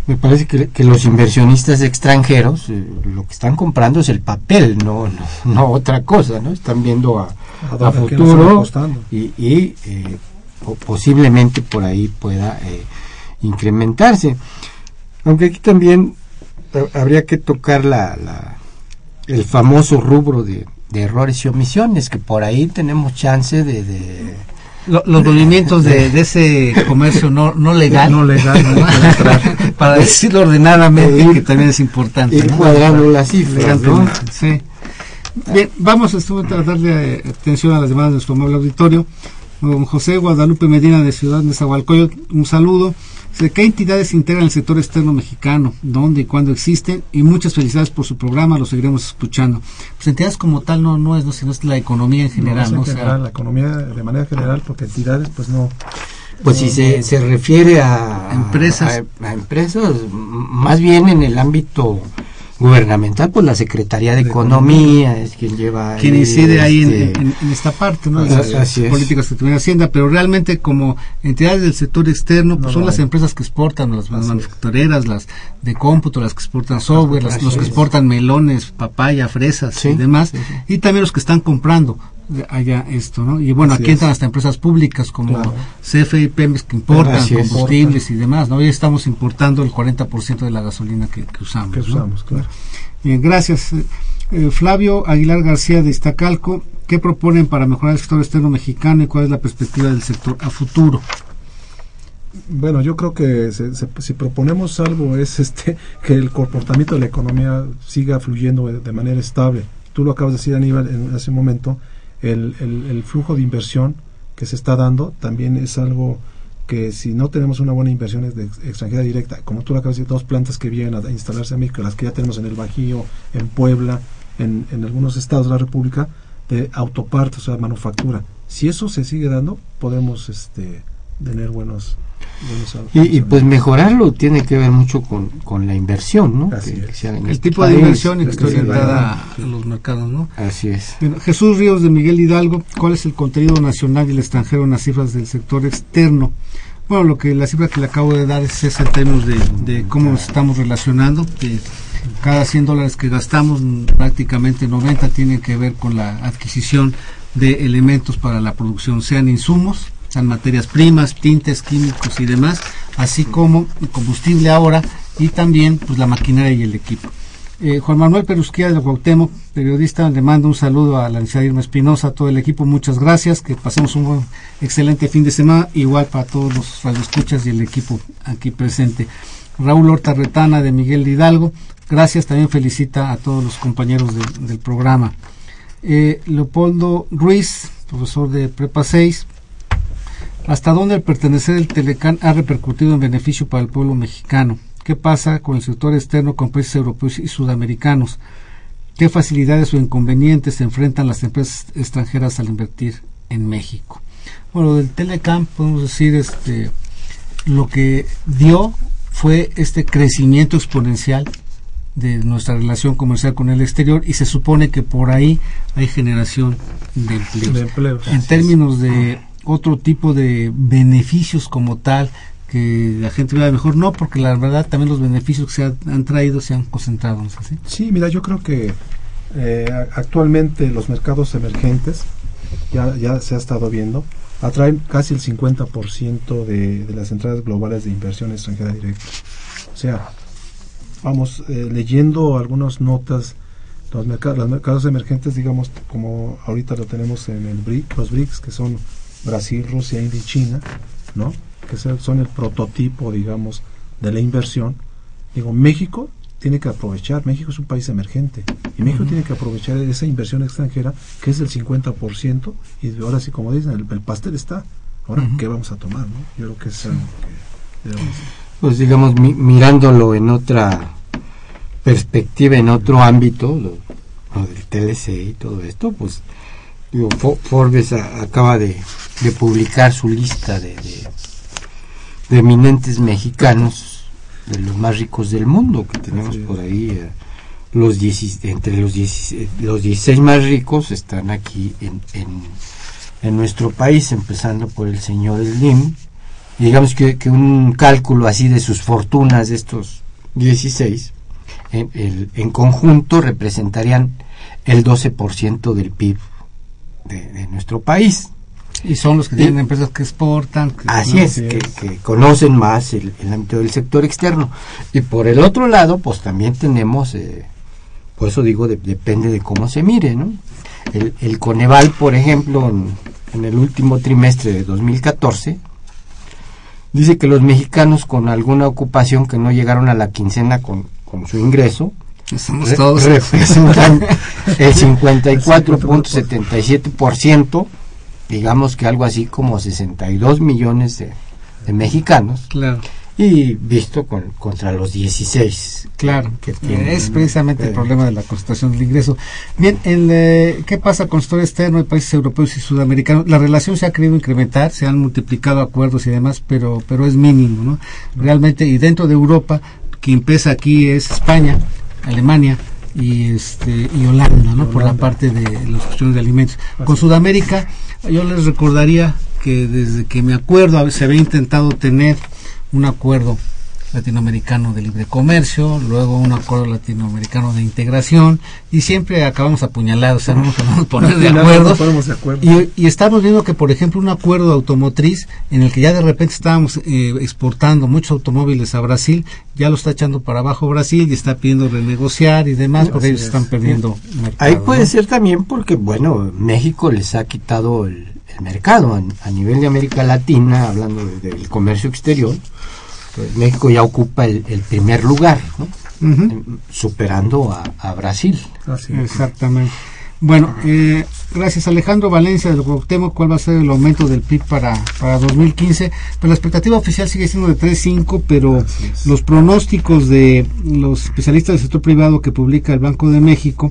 Me parece que, que los inversionistas extranjeros eh, lo que están comprando es el papel, no, no, no otra cosa, ¿no? Están viendo a, ¿A futuro y, y, eh, po- posiblemente por ahí pueda eh, incrementarse. Aunque aquí también ha- habría que tocar la, la- el famoso rubro de, de errores y omisiones, que por ahí tenemos chance de... de Lo- los movimientos de, de ese comercio no, no legal, No legal, no para decirlo ordenadamente, Ir- que también es importante. ir ¿no? cuadrando las cifras, ¿no? Sí. Bien, vamos a darle eh, atención a las demandas de nuestro amable auditorio. Don José Guadalupe Medina de Ciudad de Nezahualcóyotl, un saludo. ¿Qué entidades integran el sector externo mexicano? ¿Dónde y cuándo existen? Y muchas felicidades por su programa, lo seguiremos escuchando. Pues entidades como tal no, no es, no, sino es la economía en No, general, es ¿no? en O sea, general, la economía de manera general, porque entidades, pues no. Pues si se, se refiere a Empresas. a, a empresas, más bien en el ámbito gubernamental, pues la Secretaría de, De Economía es quien lleva quien incide ahí en, este, en- en esta parte, ¿no? Es. políticas que tiene Hacienda, pero realmente como entidades del sector externo, pues No son las empresas que exportan, las manufactureras, las de cómputo, las que exportan software, las- los que exportan melones, papaya, fresas Sí, y demás, sí, sí. y también los que están comprando de allá esto, ¿no? Y bueno, Así aquí es. entran hasta empresas públicas como Claro. CFE y Pemex que importan Así combustibles y demás, ¿no? Hoy estamos importando el 40% de la gasolina que, que usamos, que ¿no? usamos, claro. Bien, gracias. Eh, eh, Flavio Aguilar García de Iztacalco, ¿qué proponen para mejorar el sector externo mexicano y cuál es la perspectiva del sector a futuro? Bueno, yo creo que se- se- si proponemos algo es este que el comportamiento de la economía siga fluyendo de, de manera estable. Tú lo acabas de decir, Aníbal, en ese momento, el, el- el flujo de inversión que se está dando también es algo que si no tenemos una buena inversión de ex- extranjera directa, como tú lo acabas de decir, dos plantas que vienen a instalarse en México, las que ya tenemos en el Bajío, en Puebla, en, en algunos estados de la República, de autopartes, o sea, manufactura. Si eso se sigue dando, podemos este, tener buenos... Y, y, pues mejorarlo tiene que ver mucho con, con la inversión, ¿no? Así Que- que es. sea en El este tipo de inversión y que es esté que sí, orientada a los mercados, ¿no? Así es. Jesús Ríos de Miguel Hidalgo, ¿cuál es el contenido nacional y el extranjero en las cifras del sector externo? Bueno, lo que la cifra que le acabo de dar es esa en términos de, de cómo nos estamos relacionando. que cada 100 dólares que gastamos, prácticamente 90 tienen que ver con la adquisición de elementos para la producción, sean insumos, sean materias primas, tintes, químicos y demás, así como combustible ahora y también pues la maquinaria y el equipo. Eh, Juan Manuel Perusquía de Cuauhtémoc, periodista, le mando un saludo a la licenciada Irma Espinosa, a todo el equipo, muchas gracias, que pasemos un buen, excelente fin de semana, igual para todos los radioescuchas y el equipo aquí presente. Raúl Horta Retana de Miguel Hidalgo, gracias, también felicita a todos los compañeros del programa. Eh, Leopoldo Ruiz, profesor de Prepa 6, ¿hasta dónde el pertenecer al Telecán ha repercutido en beneficio para el pueblo mexicano? ¿Qué pasa con el sector externo con países europeos y sudamericanos? ¿Qué facilidades o inconvenientes se enfrentan las empresas extranjeras al invertir en México? Bueno, del Telecam podemos decir este lo que dio fue este crecimiento exponencial de nuestra relación comercial con el exterior y se supone que por ahí hay generación de empleos. de empleos. En términos de otro tipo de beneficios como tal, que la gente vea mejor, no, porque la verdad también los beneficios que se han, traído se han concentrado. Sí, mira, yo creo que eh, actualmente los mercados emergentes, ya, ya se ha estado viendo, atraen casi el 50% de, de las entradas globales de inversión extranjera directa. O sea, vamos eh, leyendo algunas notas, los, mercados, los mercados emergentes, digamos, como ahorita lo tenemos en el BRIC, los BRICS, que son Brasil, Rusia, India y China, ¿no? que son el prototipo, digamos, de la inversión. Digo, México tiene que aprovechar, México es un país emergente, y México tiene que aprovechar esa inversión extranjera, que es del 50%, y ahora sí, como dicen, el, el pastel está. Ahora. ¿qué vamos a tomar? ¿no? Yo creo que es algo que debemos. Pues digamos, mi- mirándolo en otra perspectiva, en otro ámbito, lo, lo del TLC y todo esto, pues digo, Forbes a- acaba de, de publicar su lista de, de, de eminentes mexicanos, de los más ricos del mundo, que tenemos por ahí. eh, los 10 entre los 16, los 16 más ricos están aquí en, en, en nuestro país, empezando por el señor Slim, y digamos que, que un cálculo así de sus fortunas de estos 16 en, el- en conjunto representarían el 12% del PIB de, de nuestro país. Y son los que Y- tienen empresas que exportan. que- Así ¿no? es, que, es. que conocen más el, el ámbito del sector externo. Y por el otro lado, pues también tenemos, eh, por eso digo, de- depende de cómo se mire, ¿no? El, el Coneval, por ejemplo, en, en el último trimestre de 2014, dice que los mexicanos con alguna ocupación que no llegaron a la quincena con, con su ingreso, Re- todos. representan el 54.77%, digamos que algo así como 62 millones de, de mexicanos, Claro, y visto con, contra los 16 claro. que tienen. Es precisamente el problema de la concentración del ingreso. Bien, el, eh, ¿qué pasa con el sector externo de países europeos y sudamericanos? La relación se ha querido incrementar, se han multiplicado acuerdos y demás, pero, pero es mínimo, ¿no? Realmente, y dentro de Europa, quien pesa aquí es España, Alemania y este y Holanda, ¿no? Por la parte de las cuestiones de alimentos. Con Sudamérica, yo les recordaría que desde que me acuerdo se había intentado tener un acuerdo latinoamericano de libre comercio, luego un acuerdo latinoamericano de integración y siempre acabamos apuñalados, o sea, no nos podemos poner de acuerdo. Y, y estamos viendo que, por ejemplo, un acuerdo automotriz en el que ya de repente estábamos eh, exportando muchos automóviles a Brasil, ya lo está echando para abajo Brasil y está pidiendo renegociar y demás porque Así ellos es. están perdiendo mercado. Ahí puede ¿no? ser también porque, bueno, México les ha quitado el, el mercado a, a nivel de América Latina, hablando de- del comercio exterior. México ya ocupa el, el primer lugar, ¿no? Em, superando a, a Brasil. Así es. Exactamente. Bueno, eh, gracias Alejandro Valencia del Cuauhtémoc, ¿cuál va a ser el aumento del PIB para, para 2015? Pues la expectativa oficial sigue siendo de 3.5, pero los pronósticos de los especialistas del sector privado que publica el Banco de México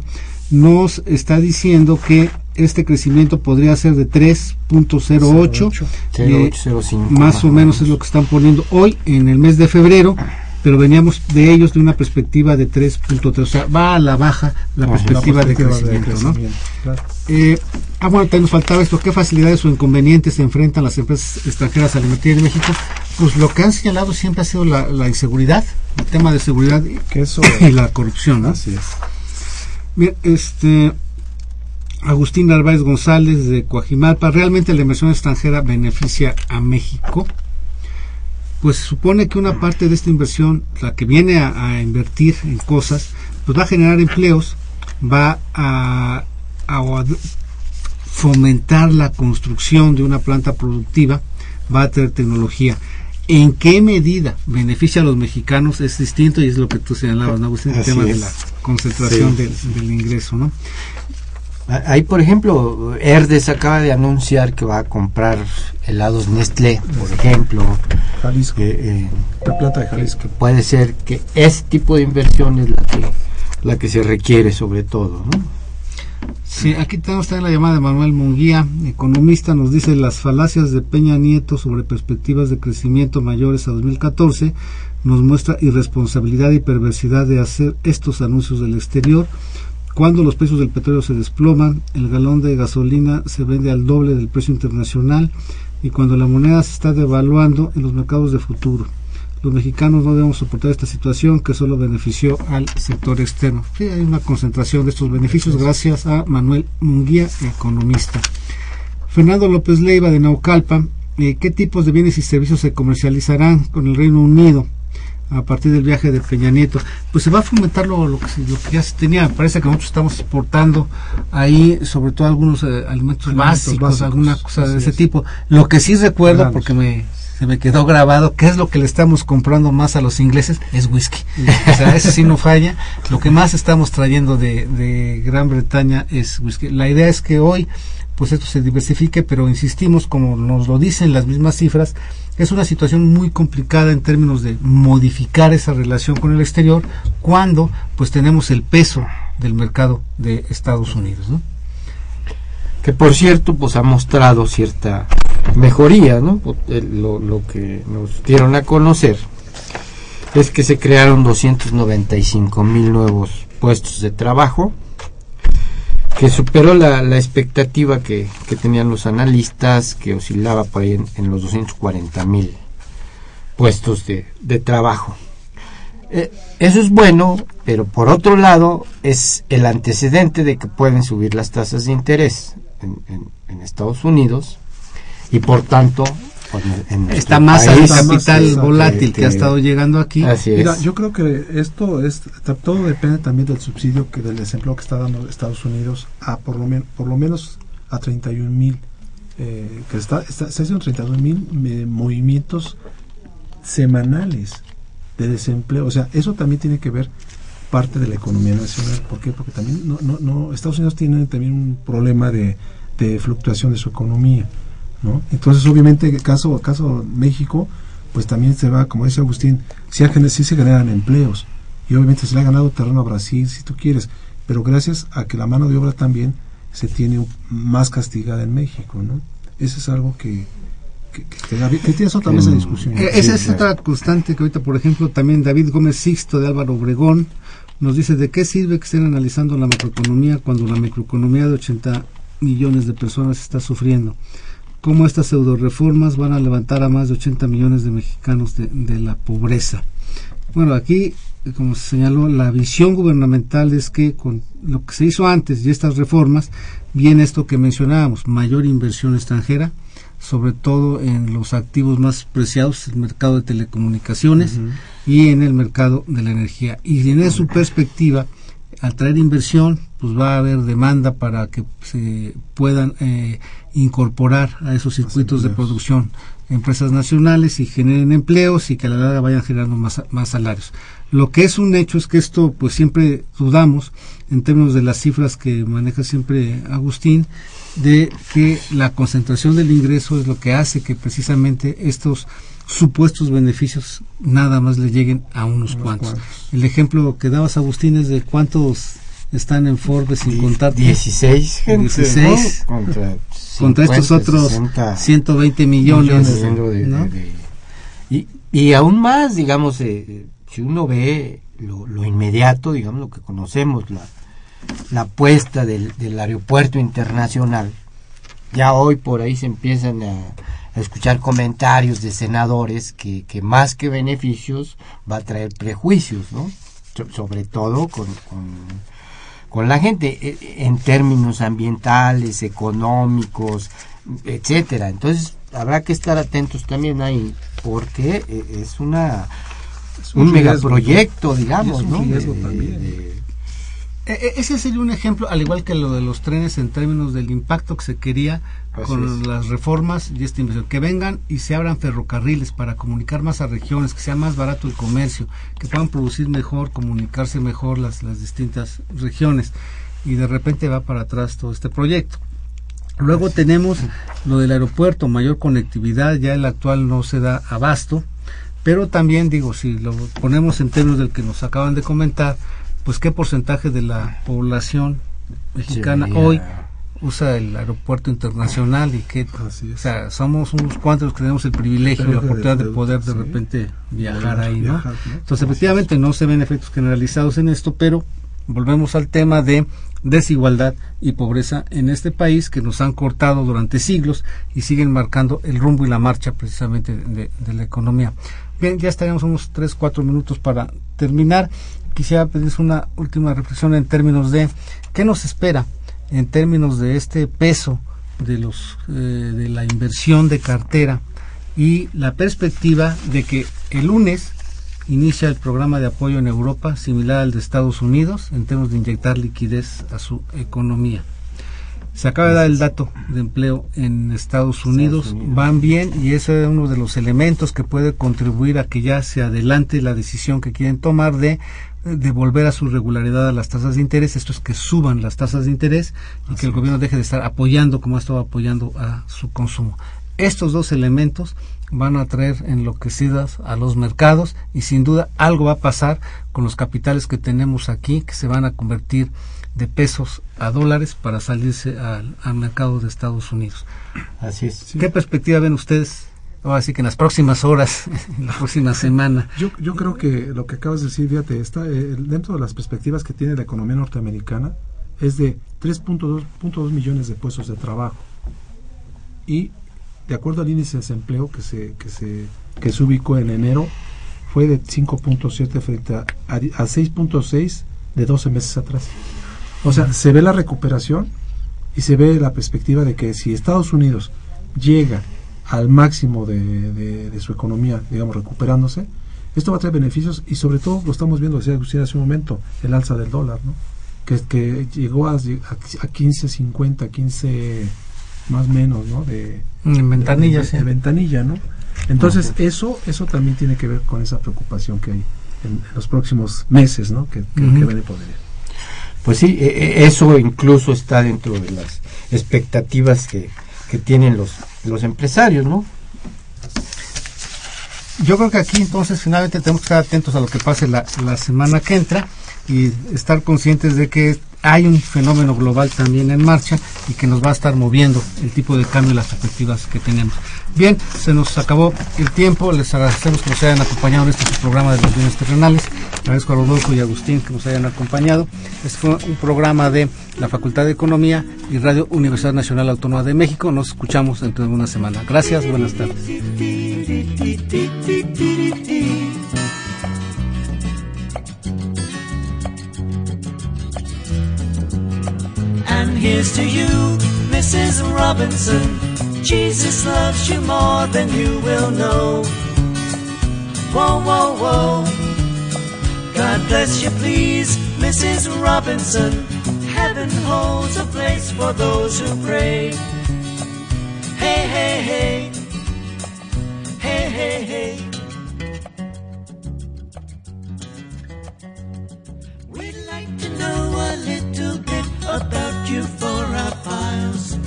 nos está diciendo que este crecimiento podría ser de 3.08, eh, 0805, más o menos es lo que están poniendo hoy en el mes de febrero, pero veníamos de ellos de una perspectiva de 3.3, o sea, va a la baja la perspectiva, de de crecimiento, claro. Eh, ah, bueno, también nos faltaba esto, ¿qué facilidades o inconvenientes se enfrentan las empresas extranjeras al invertir en México? Pues lo que han señalado siempre ha sido la, la inseguridad, el tema de seguridad y, Que eso, y la corrupción, ¿no? así es. Bien, este Agustín Narváez González de Coajimalpa, ¿realmente la inversión extranjera beneficia a México? Pues supone que una parte de esta inversión, la que viene a, a invertir en cosas, pues va a generar empleos, va a, a fomentar la construcción de una planta productiva, va a tener tecnología. ¿En qué medida beneficia a los mexicanos? Es distinto y es lo que tú señalabas, ¿no, Agustín? El Así tema de la concentración Sí. del, del ingreso, ¿no? Ah, Ahí, por ejemplo, Herdes acaba de anunciar que va a comprar helados Nestlé, por ejemplo. Jalisco, que, eh, la planta de Jalisco. que puede ser que ese tipo de inversión es la que, la que se requiere sobre todo. ¿no? Sí, aquí tenemos también la llamada de Manuel Munguía, economista, nos dice las falacias de Peña Nieto sobre perspectivas de crecimiento mayores a 2014 nos muestra irresponsabilidad y perversidad de hacer estos anuncios del exterior. Cuando los precios del petróleo se desploman, el galón de gasolina se vende al doble del precio internacional y cuando la moneda se está devaluando en los mercados de futuro. Los mexicanos no debemos soportar esta situación que solo benefició al sector externo. Sí, hay una concentración de estos beneficios gracias a Manuel Munguía, economista. Fernando López Leiva de Naucalpan, eh, ¿qué tipos de bienes y servicios se comercializarán con el Reino Unido a partir del viaje de Peña Nieto? Pues se va a fomentar lo, lo que, se- lo que ya se tenía. Me parece que nosotros estamos exportando ahí sobre todo algunos eh, alimentos, Alimentos básicos, básicos, alguna cosa de ese es. tipo. Lo que sí recuerdo, Granos. porque me se me quedó grabado, ¿qué es lo que le estamos comprando más a los ingleses? Es whisky. O sea, ese sí no falla. Lo que más estamos trayendo de, de Gran Bretaña es whisky. La idea es que hoy, pues esto se diversifique, pero insistimos, como nos lo dicen las mismas cifras, es una situación muy complicada en términos de modificar esa relación con el exterior cuando pues tenemos el peso del mercado de Estados Unidos, que por cierto pues ha mostrado cierta mejoría, ¿no? Pues, Lo, lo que nos dieron a conocer es que se crearon 295 mil nuevos puestos de trabajo, que superó la, la expectativa que, que tenían los analistas, que oscilaba por ahí en, en los 240 mil puestos de, de trabajo. Eh, eso es bueno, pero por otro lado es el antecedente de que pueden subir las tasas de interés en, en- Estados Unidos y por tanto en Está más país, al capital volátil que ha que- estado llegando aquí. Así es. Mira, yo creo que esto es todo depende también del subsidio que del desempleo que está dando Estados Unidos a por lo menos por lo menos a 31 mil eh, que está, está se hacen 31 mil movimientos semanales de desempleo, o sea, eso también tiene que ver parte de la economía nacional, ¿por qué? Porque también no, no, no Estados Unidos tiene también un problema de, de fluctuación de su economía, ¿no? Entonces, obviamente, caso caso México, pues también se va, como dice Agustín, sí, sí se generan empleos y obviamente se le ha ganado terreno a Brasil, si tú quieres, pero gracias a que la mano de obra también se tiene más castigada en México, ¿no? Eso es algo que que, que, que David- que tienes otra mesa de discusión. Eh, Esa es otra constante que ahorita, por ejemplo, también David Gómez Sixto de Álvaro Obregón nos dice de qué sirve que estén analizando la macroeconomía cuando la microeconomía de 80 millones de personas está sufriendo. Cómo estas pseudo reformas van a levantar a más de 80 millones de mexicanos de, de la pobreza. Bueno, aquí, como se señaló, la visión gubernamental es que con lo que se hizo antes y estas reformas, viene esto que mencionábamos, mayor inversión extranjera, sobre todo en los activos más preciados, el mercado de telecomunicaciones y en el mercado de la energía. Y en su perspectiva, al traer inversión, pues va a haber demanda para que se puedan eh, incorporar a esos circuitos de producción empresas nacionales y generen empleos y que a la larga vayan generando más, más salarios. Lo que es un hecho es que esto, pues siempre dudamos, en términos de las cifras que maneja siempre Agustín, de que la concentración del ingreso es lo que hace que precisamente estos supuestos beneficios nada más le lleguen a unos, cuantos. cuantos. El ejemplo que dabas, Agustín, es de cuántos están en Forbes sin contar 16 gente, 16 ¿no? contra, contra estos 50, otros 60 120 millones, dependiendo de- ¿no? de- de- y, y aún más, digamos, eh, si uno ve lo, lo inmediato, digamos, lo que conocemos, la, la apuesta del, del aeropuerto internacional, ya hoy por ahí se empiezan a, a escuchar comentarios de senadores que, que más que beneficios va a traer prejuicios, ¿no? So- sobre todo con, con, con la gente eh, en términos ambientales, económicos, etcétera. Entonces habrá que estar atentos también ahí porque eh, es una Es un, riesgo, megaproyecto, digamos, es un ¿no? también. de- E- e- Ese sería un ejemplo, al igual que lo de los trenes en términos del impacto que se quería Así con es. las reformas y esta inversión. Que vengan y se abran ferrocarriles para comunicar más a regiones, que sea más barato el comercio, que puedan producir mejor, comunicarse mejor las, las distintas regiones. Y de repente va para atrás todo este proyecto. Luego tenemos lo del aeropuerto, mayor conectividad, ya el actual no se da abasto, pero también digo, si lo ponemos en términos del que nos acaban de comentar, pues qué porcentaje de la población mexicana hoy usa el aeropuerto internacional y que o sea, somos unos cuantos los que tenemos el privilegio, la Privilegio de oportunidad de poder, de sí. repente viajar ahí, ¿no? viajar, ¿no? Entonces, efectivamente, no se ven efectos generalizados en esto, pero volvemos al tema de desigualdad y pobreza en este país que nos han cortado durante siglos y siguen marcando el rumbo y la marcha precisamente de, de la economía. Bien, ya estaríamos unos 3, 4 minutos para terminar. Quisiera pedirles una última reflexión en términos de qué nos espera en términos de este peso de los eh, de la inversión de cartera y la perspectiva de que el lunes inicia el programa de apoyo en Europa similar al de Estados Unidos en términos de inyectar liquidez a su economía. Se acaba de dar el dato de empleo en Estados Unidos, Unidos. van bien y ese es uno de los elementos que puede contribuir a que ya se adelante la decisión que quieren tomar de de volver a su regularidad a las tasas de interés, esto es que suban las tasas de interés y que el gobierno deje de estar apoyando como ha estado apoyando a su consumo. Estos dos elementos van a traer enloquecidas a los mercados y sin duda algo va a pasar con los capitales que tenemos aquí que se van a convertir de pesos a dólares para salirse al, al mercado de Estados Unidos. Así es. ¿Qué perspectiva ven ustedes? Ahora sí que en las próximas horas, en la próxima semana. Yo, yo creo que lo que acabas de decir, fíjate, está eh, dentro de las perspectivas que tiene la economía norteamericana, es de 3.2 millones de puestos de trabajo. Y de acuerdo al índice de desempleo que se, que se, que se ubicó en enero, fue de 5.7 frente a, a 6.6 de 12 meses atrás. O sea, se ve la recuperación y se ve la perspectiva de que si Estados Unidos llega al máximo de, de- de su economía, digamos, recuperándose, esto va a traer beneficios y sobre todo lo estamos viendo, decía Agustín hace un momento, el alza del dólar, ¿no? que, que llegó a, a 15.50, 15 más menos, ¿no? De, En ventanilla, de, sí. de ventanilla, ¿no? Entonces, eso eso también tiene que ver con esa preocupación que hay en, en los próximos meses, ¿no? Que, que, Ujú. que viene por venir. Pues sí, e- e- eso incluso está dentro de las expectativas que, que tienen los, los empresarios, ¿no? Yo creo que aquí entonces finalmente tenemos que estar atentos a lo que pase la, la semana que entra y estar conscientes de que hay un fenómeno global también en marcha y que nos va a estar moviendo el tipo de cambio y las perspectivas que tenemos. Bien, se nos acabó el tiempo, les agradecemos que nos hayan acompañado en este programa de los bienes terrenales, agradezco a Rodolfo y Agustín que nos hayan acompañado. Este fue un programa de la Facultad de Economía y Radio Universidad Nacional Autónoma de México. Nos escuchamos dentro de una semana. Gracias, buenas tardes. And here's to you, Mrs. Robinson. Jesus loves you more than you will know. Whoa, whoa, whoa. God bless you, please, Mrs. Robinson. Heaven holds a place for those who pray. Hey, hey, hey. Hey, hey, hey. We'd like to know a little bit about you for our files.